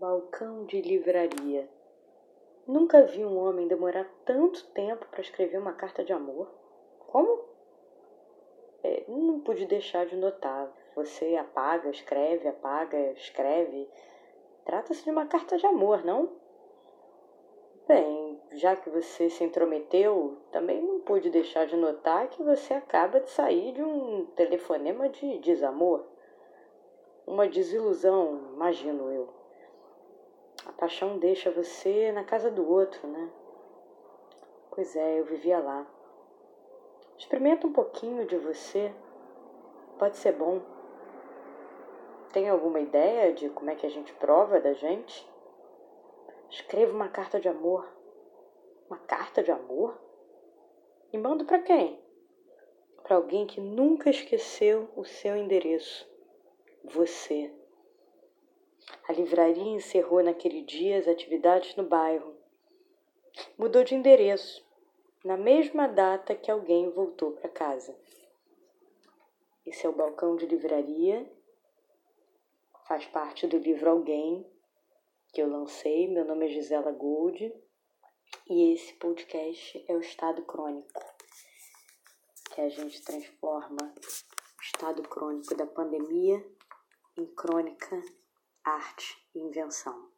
Balcão de livraria. Nunca vi um homem demorar tanto tempo para escrever uma carta de amor. Como? É, não pude deixar de notar. Você apaga, escreve, apaga, escreve. Trata-se de uma carta de amor, não? Bem, já que você se intrometeu, também não pude deixar de notar que você acaba de sair de um telefonema de desamor. Uma desilusão, imagino eu. Paixão deixa você na casa do outro, né? Pois é, eu vivia lá. Experimenta um pouquinho de você. Pode ser bom. Tem alguma ideia de como é que a gente prova da gente? Escreva uma carta de amor. Uma carta de amor? E mando para quem? Para alguém que nunca esqueceu o seu endereço. Você. A livraria encerrou naquele dia as atividades no bairro. Mudou de endereço, na mesma data que alguém voltou para casa. Esse é o balcão de livraria. Faz parte do livro Alguém, que eu lancei. Meu nome é Gisela Gold. E esse podcast é o estado crônico, que a gente transforma o estado crônico da pandemia em crônica arte e invenção.